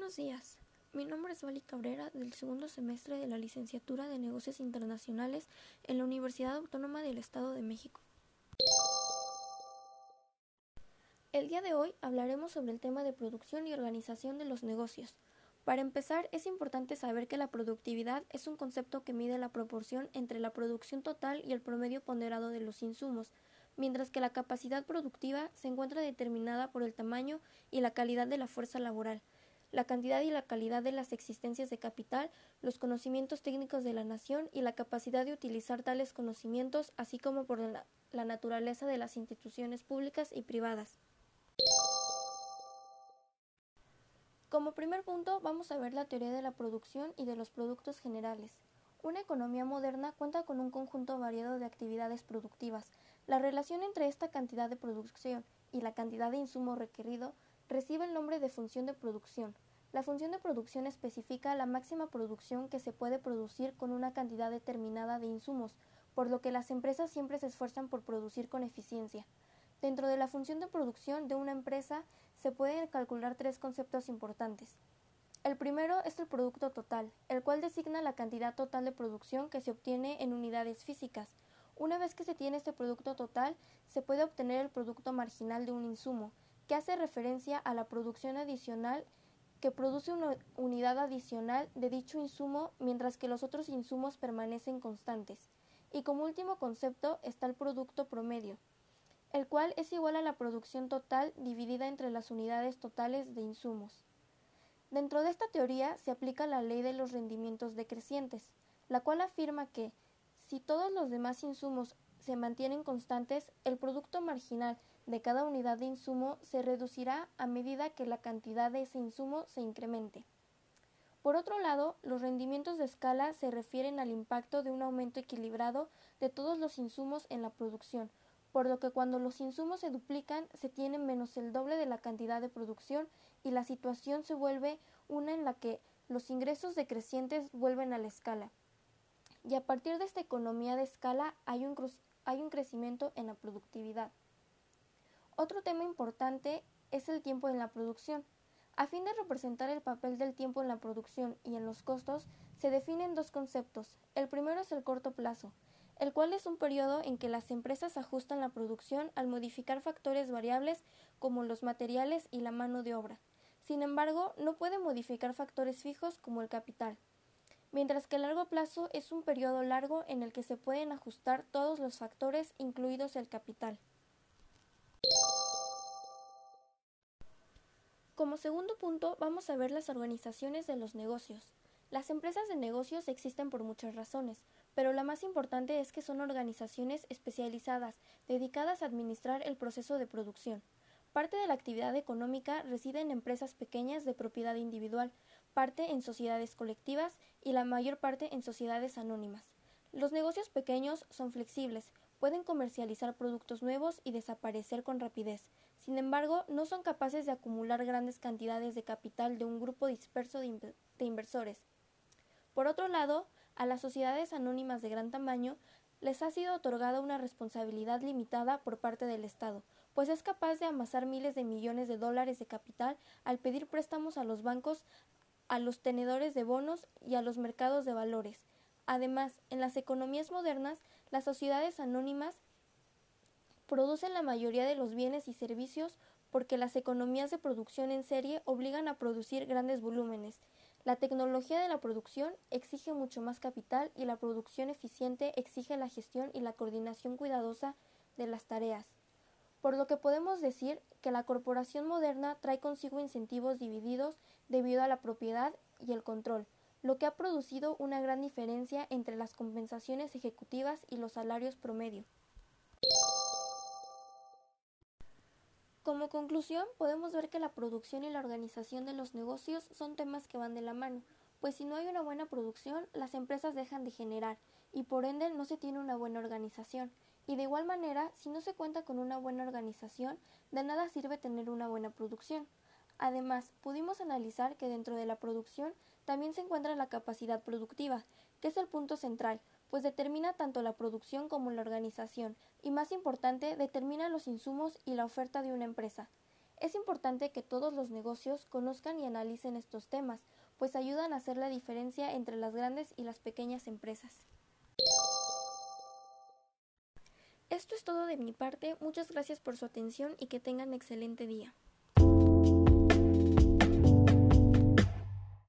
Buenos días. Mi nombre es Vali Cabrera del segundo semestre de la licenciatura de Negocios Internacionales en la Universidad Autónoma del Estado de México. El día de hoy hablaremos sobre el tema de producción y organización de los negocios. Para empezar, es importante saber que la productividad es un concepto que mide la proporción entre la producción total y el promedio ponderado de los insumos, mientras que la capacidad productiva se encuentra determinada por el tamaño y la calidad de la fuerza laboral, la cantidad y la calidad de las existencias de capital, los conocimientos técnicos de la nación y la capacidad de utilizar tales conocimientos, así como por la, naturaleza de las instituciones públicas y privadas. Como primer punto, vamos a ver la teoría de la producción y de los productos generales. Una economía moderna cuenta con un conjunto variado de actividades productivas. La relación entre esta cantidad de producción y la cantidad de insumo requerido recibe el nombre de función de producción. La función de producción especifica la máxima producción que se puede producir con una cantidad determinada de insumos, por lo que las empresas siempre se esfuerzan por producir con eficiencia. Dentro de la función de producción de una empresa se pueden calcular tres conceptos importantes. El primero es el producto total, el cual designa la cantidad total de producción que se obtiene en unidades físicas. Una vez que se tiene este producto total, se puede obtener el producto marginal de un insumo, que hace referencia a la producción adicional que produce una unidad adicional de dicho insumo mientras que los otros insumos permanecen constantes. Y como último concepto está el producto promedio, el cual es igual a la producción total dividida entre las unidades totales de insumos. Dentro de esta teoría se aplica la ley de los rendimientos decrecientes, la cual afirma que si todos los demás insumos se mantienen constantes, el producto marginal de cada unidad de insumo se reducirá a medida que la cantidad de ese insumo se incremente. Por otro lado, los rendimientos de escala se refieren al impacto de un aumento equilibrado de todos los insumos en la producción, por lo que cuando los insumos se duplican se tiene menos el doble de la cantidad de producción y la situación se vuelve una en la que los ingresos decrecientes vuelven a la escala. Y a partir de esta economía de escala hay un, hay un crecimiento en la productividad. Otro tema importante es el tiempo en la producción. A fin de representar el papel del tiempo en la producción y en los costos, se definen dos conceptos. El primero es el corto plazo, el cual es un periodo en que las empresas ajustan la producción al modificar factores variables como los materiales y la mano de obra. Sin embargo, no puede modificar factores fijos como el capital. Mientras que el largo plazo es un periodo largo en el que se pueden ajustar todos los factores, incluidos el capital. Como segundo punto, vamos a ver las organizaciones de los negocios. Las empresas de negocios existen por muchas razones, pero la más importante es que son organizaciones especializadas, dedicadas a administrar el proceso de producción. Parte de la actividad económica reside en empresas pequeñas de propiedad individual, parte en sociedades colectivas y la mayor parte en sociedades anónimas. Los negocios pequeños son flexibles, pueden comercializar productos nuevos y desaparecer con rapidez. Sin embargo, no son capaces de acumular grandes cantidades de capital de un grupo disperso de, inversores. Por otro lado, a las sociedades anónimas de gran tamaño les ha sido otorgada una responsabilidad limitada por parte del Estado, pues es capaz de amasar miles de millones de dólares de capital al pedir préstamos a los bancos, a los tenedores de bonos y a los mercados de valores. Además, en las economías modernas, las sociedades anónimas producen la mayoría de los bienes y servicios porque las economías de producción en serie obligan a producir grandes volúmenes, la tecnología de la producción exige mucho más capital y la producción eficiente exige la gestión y la coordinación cuidadosa de las tareas. Por lo que podemos decir que la corporación moderna trae consigo incentivos divididos debido a la propiedad y el control, lo que ha producido una gran diferencia entre las compensaciones ejecutivas y los salarios promedio. Como conclusión, podemos ver que la producción y la organización de los negocios son temas que van de la mano, pues si no hay una buena producción, las empresas dejan de generar y por ende no se tiene una buena organización. Y de igual manera, si no se cuenta con una buena organización, de nada sirve tener una buena producción. Además, pudimos analizar que dentro de la producción también se encuentra la capacidad productiva, que es el punto central, pues determina tanto la producción como la organización, y más importante, determina los insumos y la oferta de una empresa. Es importante que todos los negocios conozcan y analicen estos temas, pues ayudan a hacer la diferencia entre las grandes y las pequeñas empresas. Esto es todo de mi parte, muchas gracias por su atención y que tengan excelente día.